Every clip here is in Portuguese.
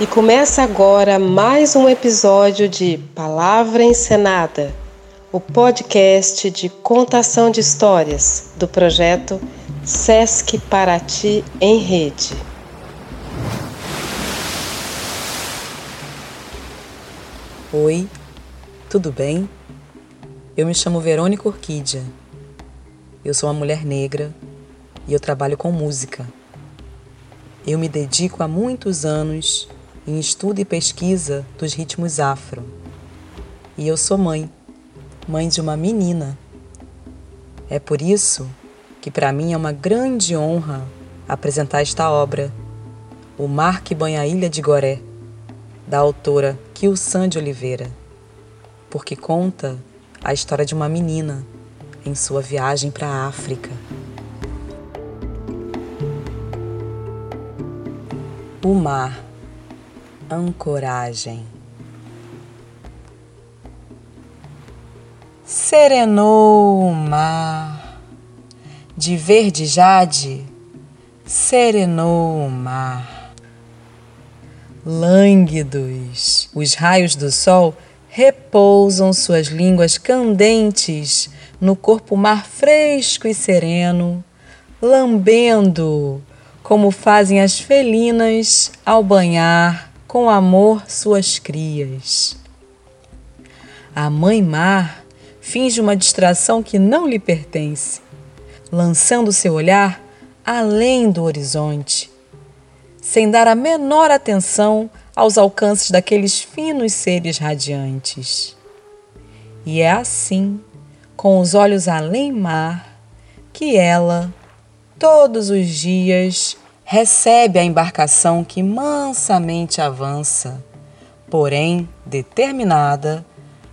E começa agora mais um episódio de Palavra Encenada, o podcast de contação de histórias do projeto Sesc Paraty em Rede. Oi, tudo bem? Eu me chamo Verônica Orquídea. Eu sou uma mulher negra e eu trabalho com música. Eu me dedico há muitos anos em estudo e pesquisa dos ritmos afro. E eu sou mãe, mãe de uma menina. É por isso que para mim é uma grande honra apresentar esta obra, O Mar que Banha a Ilha de Goré, da autora Kilsan de Oliveira, porque conta a história de uma menina em sua viagem para a África. O mar ancoragem. Serenou o mar, de verde jade, serenou o mar. Lânguidos, os raios do sol repousam suas línguas candentes no corpo mar fresco e sereno, lambendo, como fazem as felinas ao banhar com amor suas crias. A mãe mar finge uma distração que não lhe pertence, lançando seu olhar além do horizonte, sem dar a menor atenção aos alcances daqueles finos seres radiantes. E é assim, com os olhos além mar, que ela, todos os dias, recebe a embarcação que mansamente avança, porém determinada,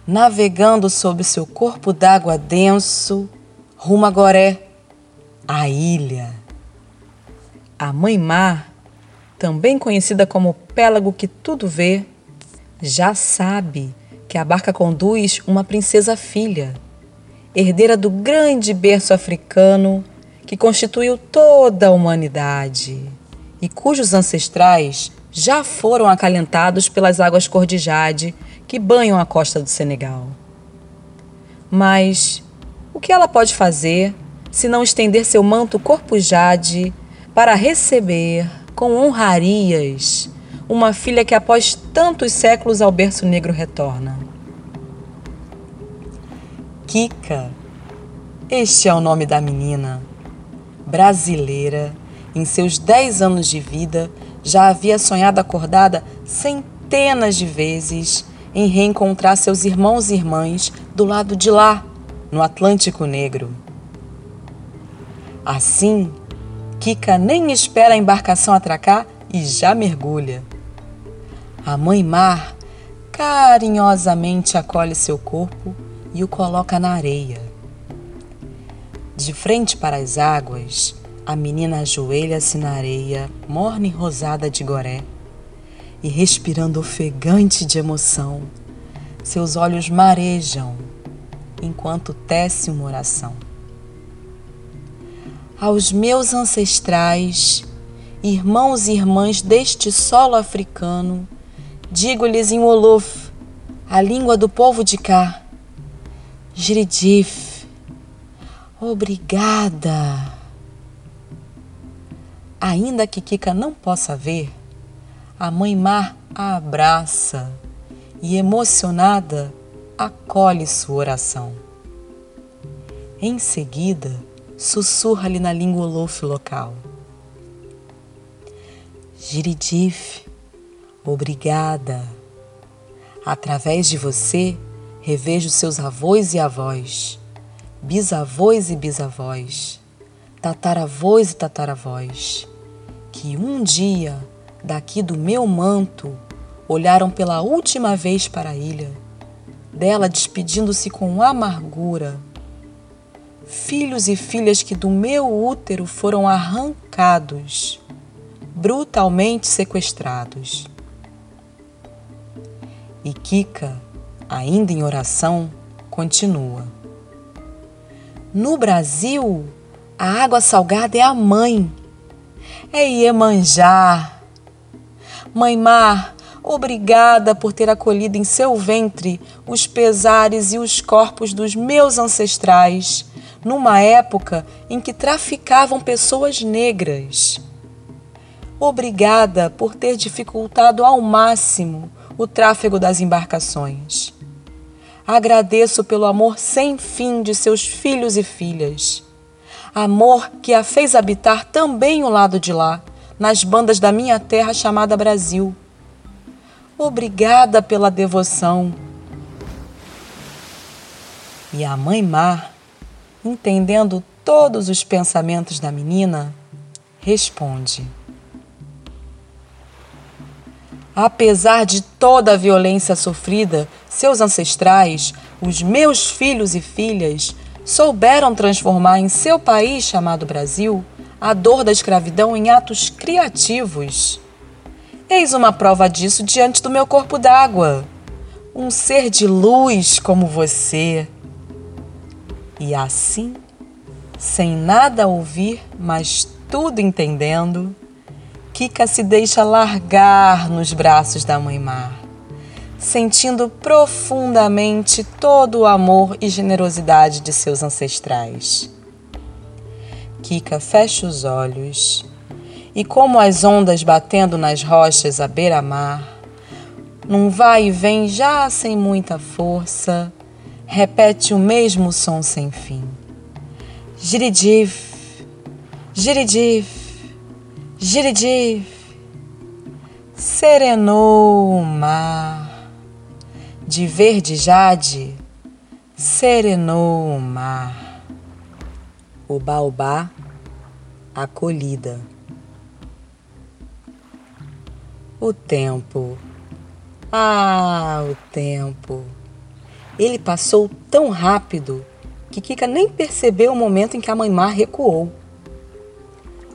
navegando sob seu corpo d'água denso, rumo a Goré, a ilha. A Mãe Mar, também conhecida como Pélago que tudo vê, já sabe que a barca conduz uma princesa filha, herdeira do grande berço africano que constituiu toda a humanidade e cujos ancestrais já foram acalentados pelas águas cor de jade que banham a costa do Senegal. Mas o que ela pode fazer se não estender seu manto corpo jade para receber com honrarias uma filha que após tantos séculos ao berço negro retorna? Kika, este é o nome da menina brasileira, em seus dez anos de vida, já havia sonhado acordada centenas de vezes em reencontrar seus irmãos e irmãs do lado de lá, no Atlântico Negro. Assim, Kika nem espera a embarcação atracar e já mergulha. A mãe mar carinhosamente acolhe seu corpo e o coloca na areia. De frente para as águas, a menina ajoelha-se na areia, morna e rosada de goré, e respirando ofegante de emoção, seus olhos marejam enquanto tece uma oração. Aos meus ancestrais, irmãos e irmãs deste solo africano, digo-lhes em Wolof, a língua do povo de cá, Jiridif, Obrigada. Ainda que Kika não possa ver, a mãe mar a abraça e, emocionada, acolhe sua oração. Em seguida, sussurra-lhe na língua Olof local. Giridif, obrigada. Através de você, revejo seus avós e avós bisavós e bisavós, tataravós e tataravós, que um dia, daqui do meu manto, olharam pela última vez para a ilha, dela despedindo-se com amargura. Filhos e filhas que do meu útero foram arrancados, brutalmente sequestrados. E Kika, ainda em oração, continua. No Brasil, a água salgada é a mãe. É Iemanjá. Mãe Mar, Obrigada por ter acolhido em seu ventre os pesares e os corpos dos meus ancestrais, numa época em que traficavam pessoas negras. Obrigada por ter dificultado ao máximo o tráfego das embarcações. Agradeço pelo amor sem fim de seus filhos e filhas. Amor que a fez habitar também o lado de lá, nas bandas da minha terra chamada Brasil Obrigada pela devoção. E a mãe Mar, entendendo todos os pensamentos da menina, responde: Apesar de toda a violência sofrida, seus ancestrais, os meus filhos e filhas, souberam transformar em seu país chamado Brasil a dor da escravidão em atos criativos. Eis uma prova disso diante do meu corpo d'água. Um ser de luz como você. E assim, sem nada ouvir, mas tudo entendendo, Kika se deixa largar nos braços da Mãe Mar, sentindo profundamente todo o amor e generosidade de seus ancestrais. Kika fecha os olhos e como as ondas batendo nas rochas à beira-mar, num vai e vem já sem muita força, repete o mesmo som sem fim. Giridif, giridif, giridif, serenou o mar, de verde jade, serenou o mar. O baobá acolhida. O tempo. Ah, o tempo. Ele passou tão rápido que Kika nem percebeu o momento em que a mãe Mar recuou.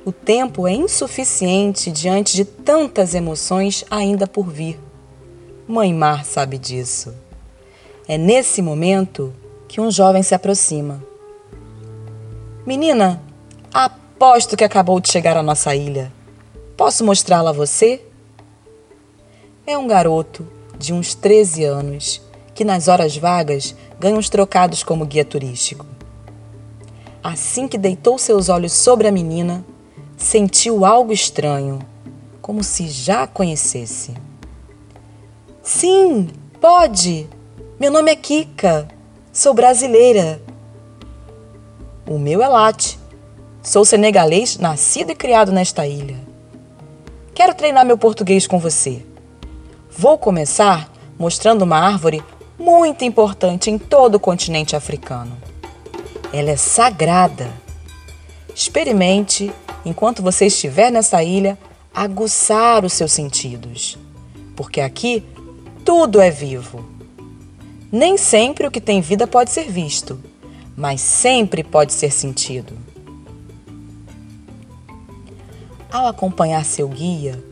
O tempo é insuficiente diante de tantas emoções ainda por vir. Mãe Mar sabe disso. É nesse momento que um jovem se aproxima. Menina, aposto que acabou de chegar à nossa ilha. Posso mostrá-la a você? É um garoto de uns 13 anos que, nas horas vagas, ganha uns trocados como guia turístico. Assim que deitou seus olhos sobre a menina, sentiu algo estranho, como se já a conhecesse. Sim, pode! Meu nome é Kika, sou brasileira. O meu é Late, sou senegalês, nascido e criado nesta ilha. Quero treinar meu português com você. Vou começar mostrando uma árvore muito importante em todo o continente africano. Ela é sagrada. Experimente, enquanto você estiver nessa ilha, aguçar os seus sentidos, porque aqui tudo é vivo. Nem sempre o que tem vida pode ser visto, mas sempre pode ser sentido. Ao acompanhar seu guia,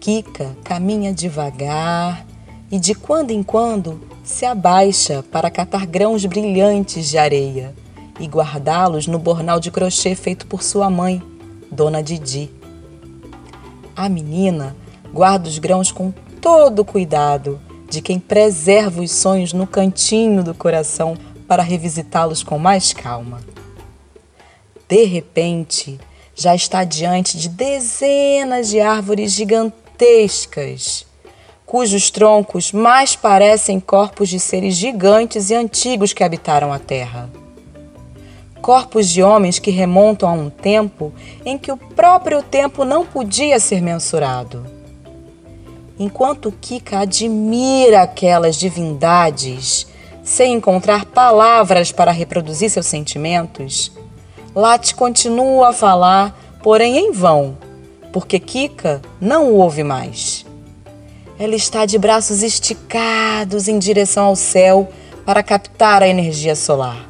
Kika caminha devagar e de quando em quando se abaixa para catar grãos brilhantes de areia e guardá-los no bornal de crochê feito por sua mãe, Dona Didi. A menina guarda os grãos com todo cuidado de quem preserva os sonhos no cantinho do coração para revisitá-los com mais calma. De repente, já está diante de dezenas de árvores gigantescas cujos troncos mais parecem corpos de seres gigantes e antigos que habitaram a Terra. Corpos de homens que remontam a um tempo em que o próprio tempo não podia ser mensurado. Enquanto Kika admira aquelas divindades, sem encontrar palavras para reproduzir seus sentimentos, Late continua a falar, porém em vão, porque Kika não o ouve mais. Ela está de braços esticados em direção ao céu para captar a energia solar.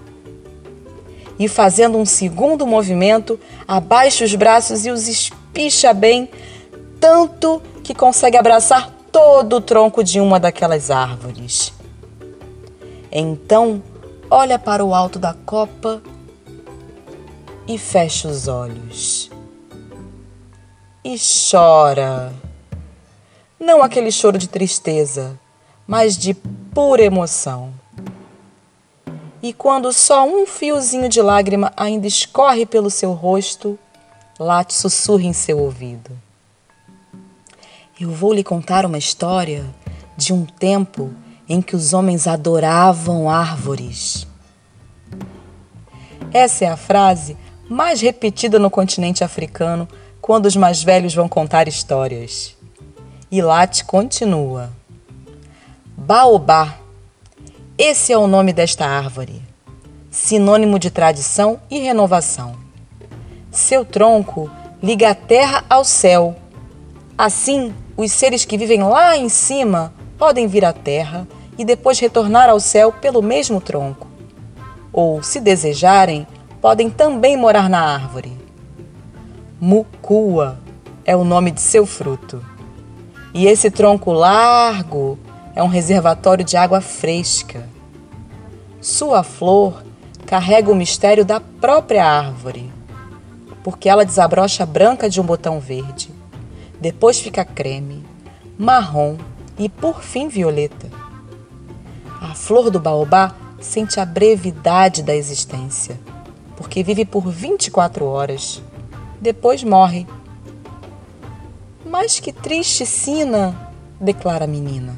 E fazendo um segundo movimento, abaixa os braços e os espicha bem, tanto que consegue abraçar todo o tronco de uma daquelas árvores. Então, olha para o alto da copa e fecha os olhos e chora. Não aquele choro de tristeza, mas de pura emoção. E quando só um fiozinho de lágrima ainda escorre pelo seu rosto, Late sussurra em seu ouvido. Eu vou lhe contar uma história de um tempo em que os homens adoravam árvores. Essa é a frase mais repetida no continente africano quando os mais velhos vão contar histórias. E Late continua. Baobá. Esse é o nome desta árvore, sinônimo de tradição e renovação. Seu tronco liga a terra ao céu. Assim, os seres que vivem lá em cima podem vir à terra e depois retornar ao céu pelo mesmo tronco. Ou, se desejarem, podem também morar na árvore. Mucua é o nome de seu fruto. E esse tronco largo é um reservatório de água fresca. Sua flor carrega o mistério da própria árvore, porque ela desabrocha branca de um botão verde, depois fica creme, marrom e por fim violeta. A flor do baobá sente a brevidade da existência, porque vive por 24 horas, depois morre. Mas que triste sina, declara a menina.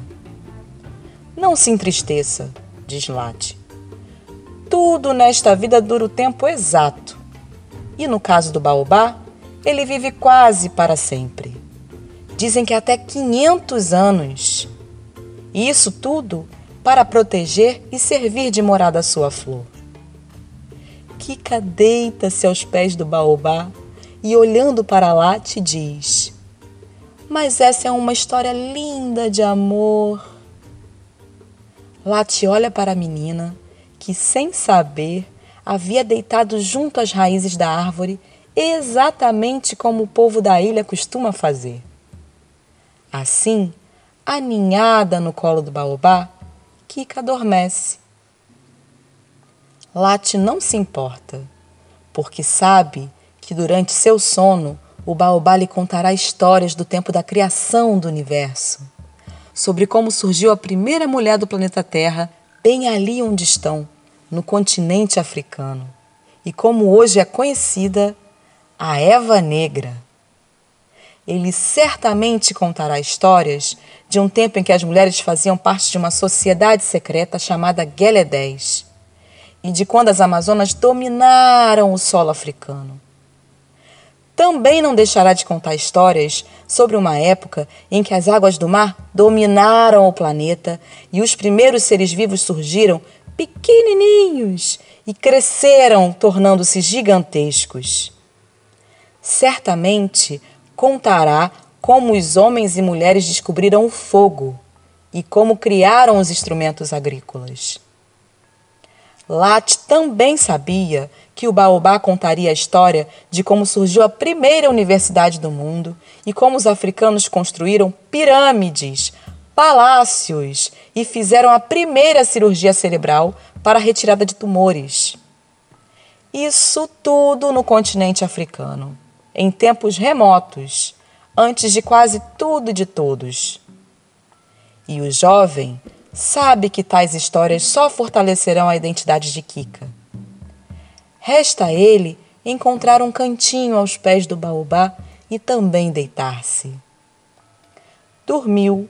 Não se entristeça, diz Late. Tudo nesta vida dura o tempo exato. E no caso do baobá, ele vive quase para sempre. Dizem que até 500 anos. E isso tudo para proteger e servir de morada à sua flor. Kika deita-se aos pés do baobá e, olhando para lá, te diz: Mas essa é uma história linda de amor Lati olha para a menina, que, sem saber, havia deitado junto às raízes da árvore, exatamente como o povo da ilha costuma fazer. Assim, aninhada no colo do baobá, Kika adormece. Lati não se importa, porque sabe que durante seu sono o baobá lhe contará histórias do tempo da criação do universo sobre como surgiu a primeira mulher do planeta Terra, bem ali onde estão, no continente africano, e como hoje é conhecida a Eva Negra. Ele certamente contará histórias de um tempo em que as mulheres faziam parte de uma sociedade secreta chamada Gueledés e de quando as Amazonas dominaram o solo africano também não deixará de contar histórias sobre uma época em que as águas do mar dominaram o planeta e os primeiros seres vivos surgiram pequenininhos e cresceram, tornando-se gigantescos. Certamente contará como os homens e mulheres descobriram o fogo e como criaram os instrumentos agrícolas. Lat também sabia que o Baobá contaria a história de como surgiu a primeira universidade do mundo e como os africanos construíram pirâmides, palácios e fizeram a primeira cirurgia cerebral para a retirada de tumores. Isso tudo no continente africano, em tempos remotos, antes de quase tudo e de todos. E o jovem sabe que tais histórias só fortalecerão a identidade de Kika Resta a ele encontrar um cantinho aos pés do baobá e também deitar-se. Dormiu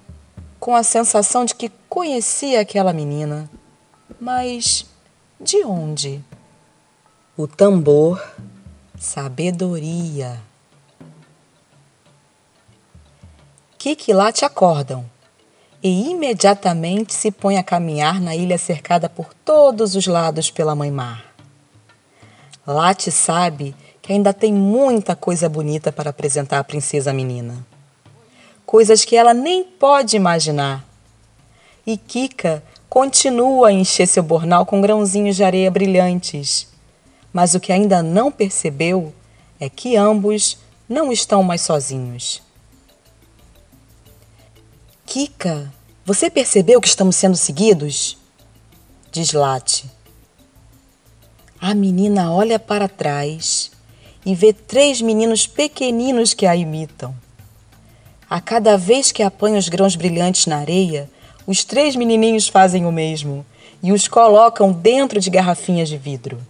com a sensação de que conhecia aquela menina. Mas de onde? O tambor, sabedoria. Kiki lá te acordam e imediatamente se põe a caminhar na ilha cercada por todos os lados pela mãe-mar. Late sabe que ainda tem muita coisa bonita para apresentar à princesa menina. Coisas que ela nem pode imaginar. E Kika continua a encher seu bornal com grãozinhos de areia brilhantes. Mas o que ainda não percebeu é que ambos não estão mais sozinhos. Kika, você percebeu que estamos sendo seguidos? Diz Late. A menina olha para trás e vê três meninos pequeninos que a imitam. A cada vez que apanham os grãos brilhantes na areia, os três menininhos fazem o mesmo e os colocam dentro de garrafinhas de vidro.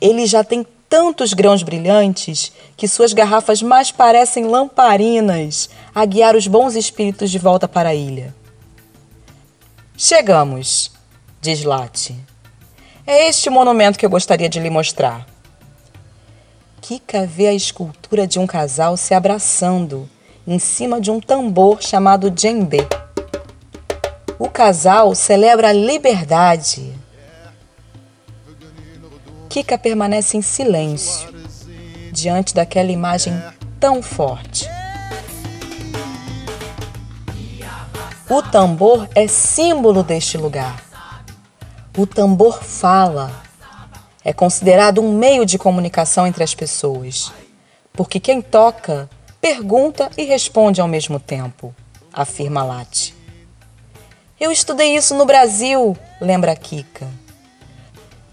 Ele já tem tantos grãos brilhantes que suas garrafas mais parecem lamparinas a guiar os bons espíritos de volta para a ilha. Chegamos, diz Lati. É este monumento que eu gostaria de lhe mostrar. Kika vê a escultura de um casal se abraçando em cima de um tambor chamado djembe. O casal celebra a liberdade Kika permanece em silêncio diante daquela imagem tão forte. O tambor é símbolo deste lugar. O tambor fala. É considerado um meio de comunicação entre as pessoas, porque quem toca pergunta e responde ao mesmo tempo, afirma Lati. Eu estudei isso no Brasil, lembra Kika.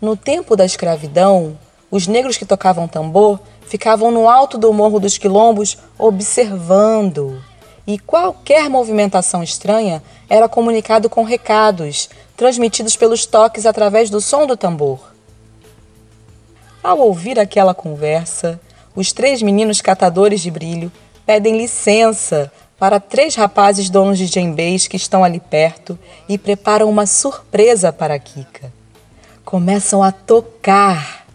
No tempo da escravidão, os negros que tocavam tambor ficavam no alto do Morro dos Quilombos observando. E qualquer movimentação estranha era comunicado com recados, transmitidos pelos toques através do som do tambor. Ao ouvir aquela conversa, os três meninos catadores de brilho pedem licença para três rapazes donos de djembês que estão ali perto e preparam uma surpresa para Kika começam a tocar.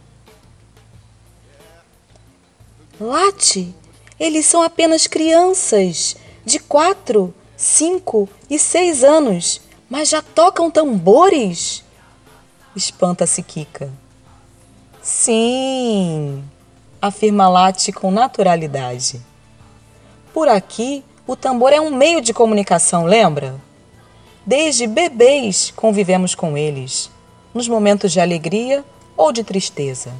Late, eles são apenas crianças de quatro, cinco e seis anos, mas já tocam tambores? Espanta-se Kika. Sim, afirma Late com naturalidade. Por aqui, o tambor é um meio de comunicação, lembra? Desde bebês convivemos com eles nos momentos de alegria ou de tristeza.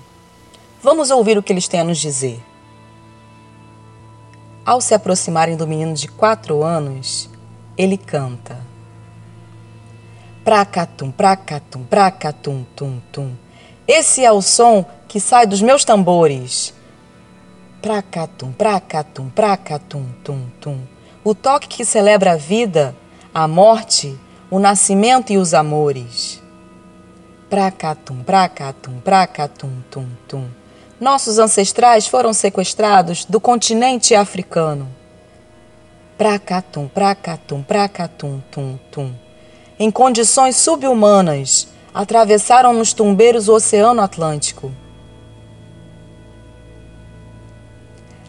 Vamos ouvir o que eles têm a nos dizer. Ao se aproximarem do menino de quatro anos, ele canta. Pracatum, pracatum, pracatum, tum, tum. Esse é o som que sai dos meus tambores. Pracatum, pracatum, pracatum, tum, tum. O toque que celebra a vida, a morte, o nascimento e os amores. Pracatum, pracatum, pracatum, tum, tum. Nossos ancestrais foram sequestrados do continente africano. Pracatum, pracatum, pracatum, tum, tum. Em condições subhumanas, atravessaram nos tumbeiros o Oceano Atlântico.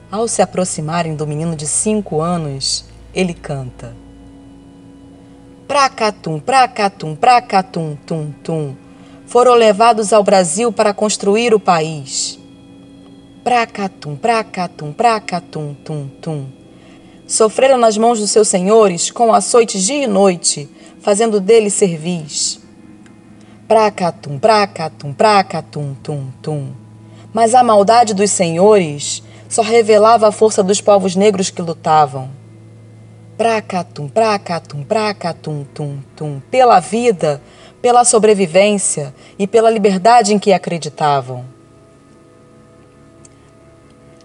Ao se aproximarem do menino de cinco anos, ele canta. Pracatum, pracatum, pracatum, tum, tum foram levados ao Brasil para construir o país. Pracatum, pracatum, pracatum, tum, tum. Sofreram nas mãos dos seus senhores com açoites dia e noite, fazendo deles servis. Pracatum, pracatum, pracatum, tum, tum. Mas a maldade dos senhores só revelava a força dos povos negros que lutavam. Pracatum, pracatum, pracatum, tum, tum. Pela vida, pela sobrevivência e pela liberdade em que acreditavam.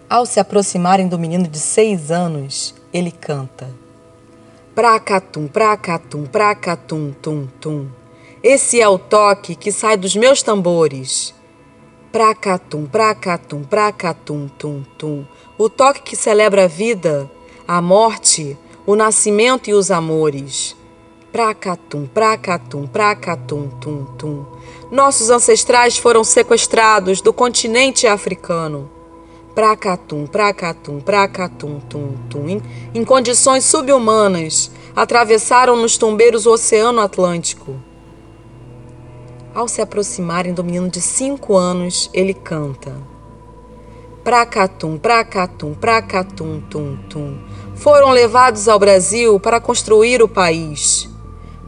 Ao se aproximarem do menino de seis anos, ele canta. Pracatum, pracatum, pracatum, tum, tum. Esse é o toque que sai dos meus tambores. Pracatum, pracatum, pracatum, tum, tum. O toque que celebra a vida, a morte, o nascimento e os amores. Pracatum, pracatum, pracatum, tum, tum. Nossos ancestrais foram sequestrados do continente africano. Pracatum, pracatum, pracatum, tum, tum. Em, em condições subhumanas, atravessaram nos tumbeiros o Oceano Atlântico. Ao se aproximarem do menino de cinco anos, ele canta. Pracatum, pracatum, pracatum, tum, tum. Foram levados ao Brasil para construir o país.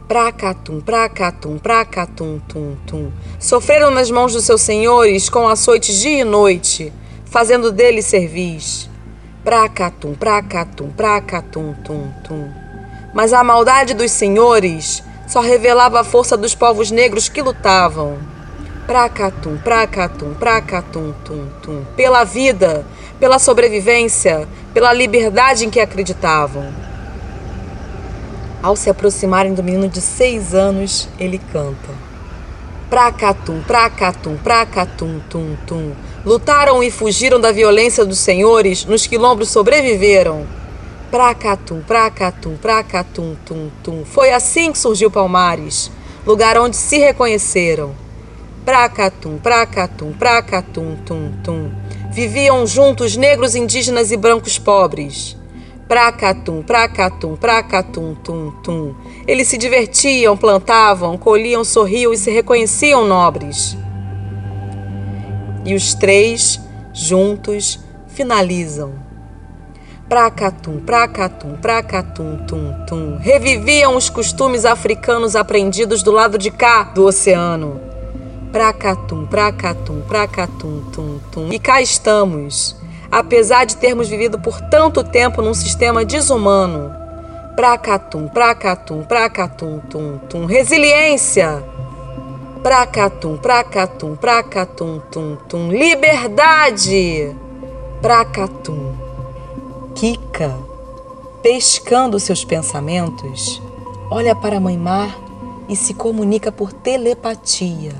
Pracatum, pracatum, pracatum, tum, tum. Sofreram nas mãos dos seus senhores com açoites dia e noite, fazendo deles servis. Pracatum, pracatum, pracatum, tum, tum. Mas a maldade dos senhores só revelava a força dos povos negros que lutavam. Pracatum, pracatum, pracatum, tum, tum. Pela vida, pela sobrevivência, pela liberdade em que acreditavam. Ao se aproximarem do menino de seis anos, ele canta. Pracatum, pracatum, pracatum, tum, tum. Lutaram e fugiram da violência dos senhores, nos quilombos sobreviveram. Pracatum, pracatum, pracatum, tum, tum. Foi assim que surgiu Palmares, lugar onde se reconheceram. Pracatum, pracatum, pracatum, tum, tum. Viviam juntos negros, indígenas e brancos pobres. Pracatum, pracatum, pracatum, tum, tum. Eles se divertiam, plantavam, colhiam, sorriam e se reconheciam nobres. E os três, juntos, finalizam Pracatum, pracatum, pracatum, tum, tum. Reviviam os costumes africanos aprendidos do lado de cá do oceano. Pracatum, pracatum, pracatum, tum, tum. E cá estamos, apesar de termos vivido por tanto tempo num sistema desumano. Pracatum, pracatum, pracatum, tum, tum. Resiliência. Pracatum, pracatum, pracatum, tum, tum. Liberdade. Pracatum. Kika, pescando seus pensamentos, olha para a mãe mar e se comunica por telepatia.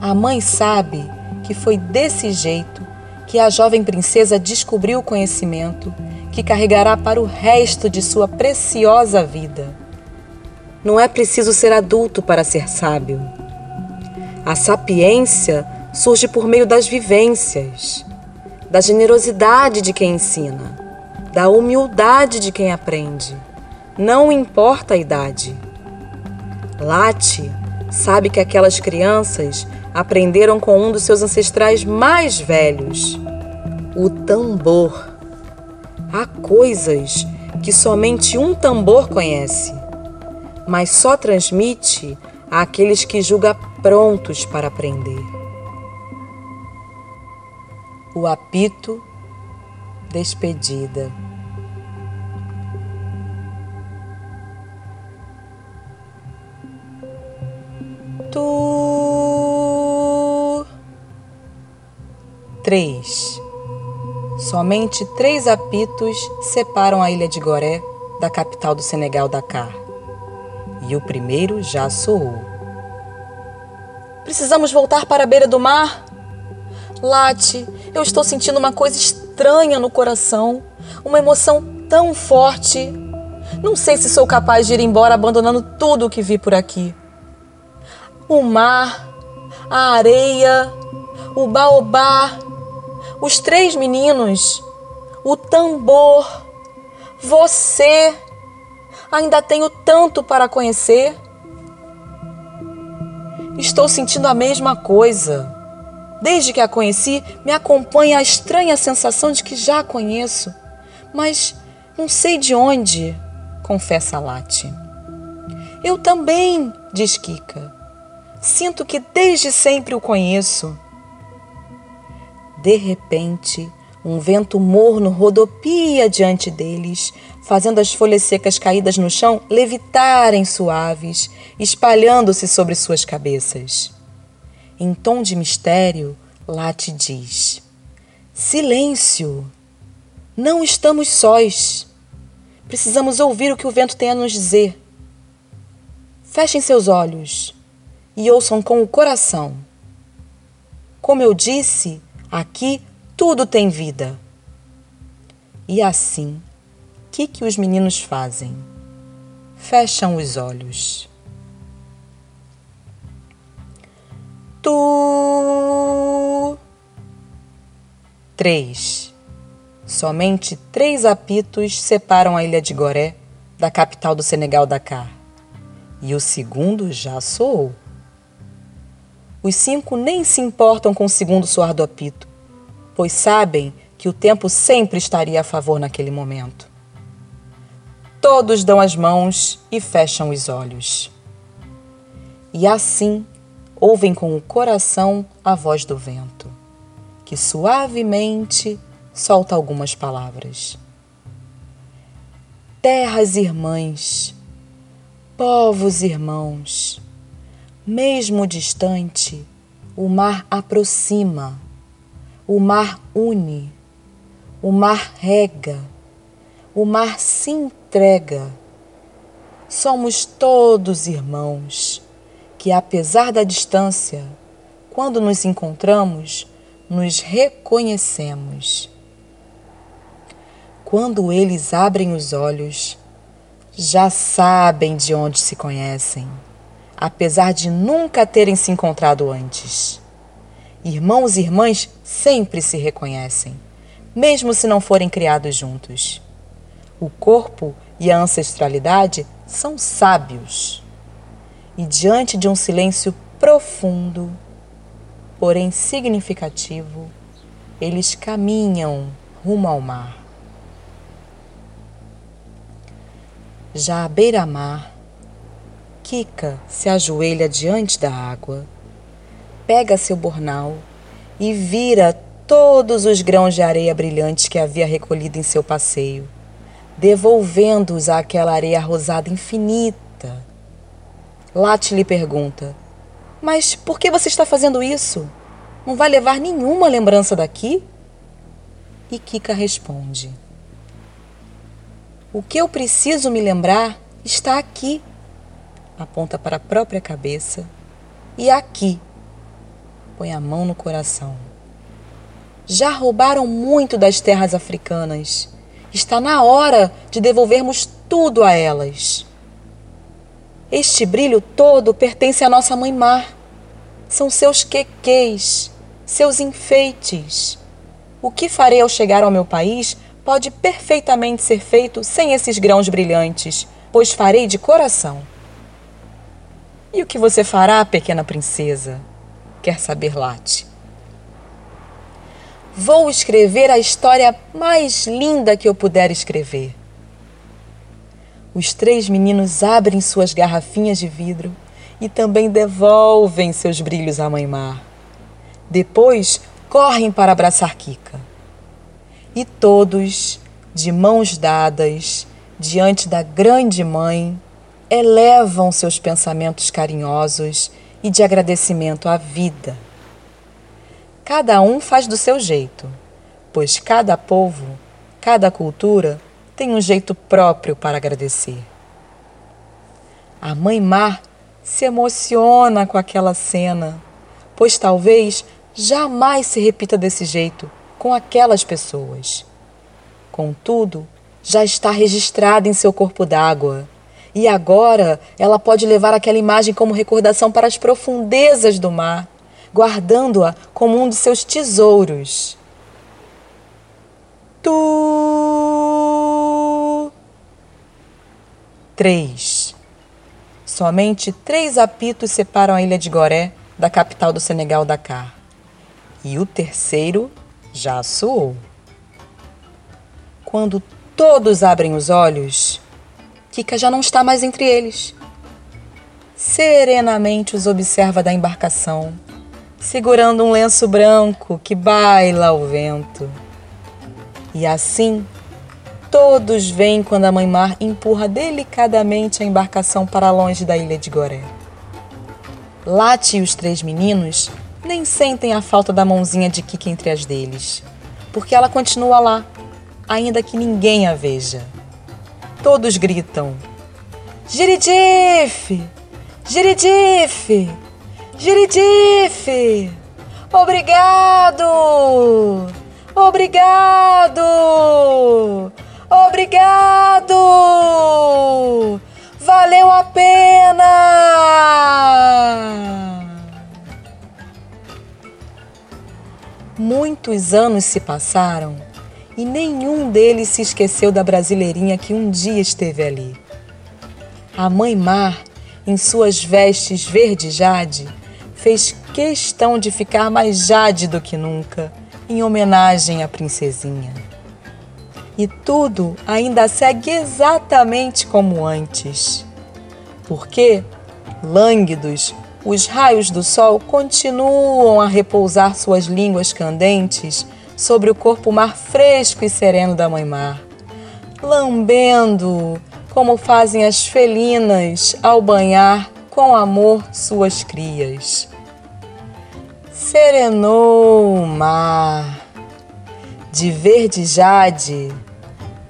A mãe sabe que foi desse jeito que a jovem princesa descobriu o conhecimento que carregará para o resto de sua preciosa vida. Não é preciso ser adulto para ser sábio. A sapiência surge por meio das vivências da generosidade de quem ensina, da humildade de quem aprende. Não importa a idade. Late sabe que aquelas crianças aprenderam com um dos seus ancestrais mais velhos, o tambor. Há coisas que somente um tambor conhece, mas só transmite àqueles que julga prontos para aprender o apito, despedida. Tu. Três. Somente três apitos separam a ilha de Goré da capital do Senegal, Dakar. E o primeiro já soou. Precisamos voltar para a beira do mar? Late, eu estou sentindo uma coisa estranha no coração, uma emoção tão forte. Não sei se sou capaz de ir embora abandonando tudo o que vi por aqui. O mar, a areia, o baobá, os três meninos, o tambor, você. Ainda tenho tanto para conhecer. Estou sentindo a mesma coisa. Desde que a conheci, me acompanha a estranha sensação de que já a conheço, mas não sei de onde, confessa Lati. Eu também, diz Kika. Sinto que desde sempre o conheço. De repente, um vento morno rodopia diante deles, fazendo as folhas secas caídas no chão levitarem suaves, espalhando-se sobre suas cabeças. Em tom de mistério, Late diz: Silêncio! Não estamos sós. Precisamos ouvir o que o vento tem a nos dizer. Fechem seus olhos e ouçam com o coração. Como eu disse, aqui tudo tem vida. E assim, o que, que os meninos fazem? Fecham os olhos. Tu. Três. Somente três apitos separam a ilha de Goré da capital do Senegal, Dakar. E o segundo já soou. Os cinco nem se importam com o segundo soar do apito, pois sabem que o tempo sempre estaria a favor naquele momento. Todos dão as mãos e fecham os olhos. E assim ouvem com o coração a voz do vento, que suavemente solta algumas palavras. Terras irmãs, povos irmãos, mesmo distante, o mar aproxima, o mar une, O mar rega, o mar se entrega. Somos todos irmãos que, apesar da distância, quando nos encontramos, nos reconhecemos. Quando eles abrem os olhos, já sabem de onde se conhecem, apesar de nunca terem se encontrado antes. Irmãos e irmãs sempre se reconhecem, mesmo se não forem criados juntos. O corpo e a ancestralidade são sábios. E diante de um silêncio profundo, porém significativo, eles caminham rumo ao mar. Já à beira-mar, Kika se ajoelha diante da água, pega seu bornal e vira todos os grãos de areia brilhantes que havia recolhido em seu passeio, devolvendo-os àquela areia rosada infinita. Late lhe pergunta: Mas por que você está fazendo isso? Não vai levar nenhuma lembrança daqui? E Kika responde: o que eu preciso me lembrar está aqui. Aponta para a própria cabeça. E aqui. Põe a mão no coração. Já roubaram muito das terras africanas. Está na hora de devolvermos tudo a elas. Este brilho todo pertence à nossa mãe mar. São seus quequês, seus enfeites. O que farei ao chegar ao meu país pode perfeitamente ser feito sem esses grãos brilhantes, pois farei de coração. E o que você fará, pequena princesa? Quer saber Late. Vou escrever a história mais linda que eu puder escrever. Os três meninos abrem suas garrafinhas de vidro e também devolvem seus brilhos à mãe mar. Depois correm para abraçar Kika e todos, de mãos dadas, diante da grande mãe, elevam seus pensamentos carinhosos e de agradecimento à vida. Cada um faz do seu jeito, pois cada povo, cada cultura tem um jeito próprio para agradecer. A mãe mar se emociona com aquela cena, pois talvez jamais se repita desse jeito com aquelas pessoas. Contudo, já está registrada em seu corpo d'água. E agora ela pode levar aquela imagem como recordação para as profundezas do mar, guardando-a como um de seus tesouros. Tu. Três. Somente três apitos separam a ilha de Goré da capital do Senegal, Dakar. E o terceiro já soou. Quando todos abrem os olhos, Kika já não está mais entre eles. Serenamente os observa da embarcação, segurando um lenço branco que baila ao vento. E assim, todos veem quando a mãe mar empurra delicadamente a embarcação para longe da ilha de Goré. Late e os três meninos nem sentem a falta da mãozinha de Kika entre as deles, porque ela continua lá, ainda que ninguém a veja. Todos gritam: Giridife! Giridife! Giridife! Obrigado! Obrigado! Obrigado! Valeu a pena! Muitos anos se passaram e nenhum deles se esqueceu da brasileirinha que um dia esteve ali. A mãe Mar, em suas vestes verde jade, fez questão de ficar mais jade do que nunca, em homenagem à princesinha. E tudo ainda segue exatamente como antes. Porque, lânguidos, os raios do sol continuam a repousar suas línguas candentes sobre o corpo mar fresco e sereno da mãe mar, lambendo como fazem as felinas ao banhar com amor suas crias. Serenou o mar, de verde jade,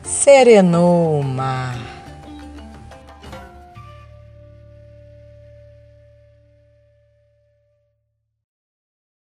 serenou o mar.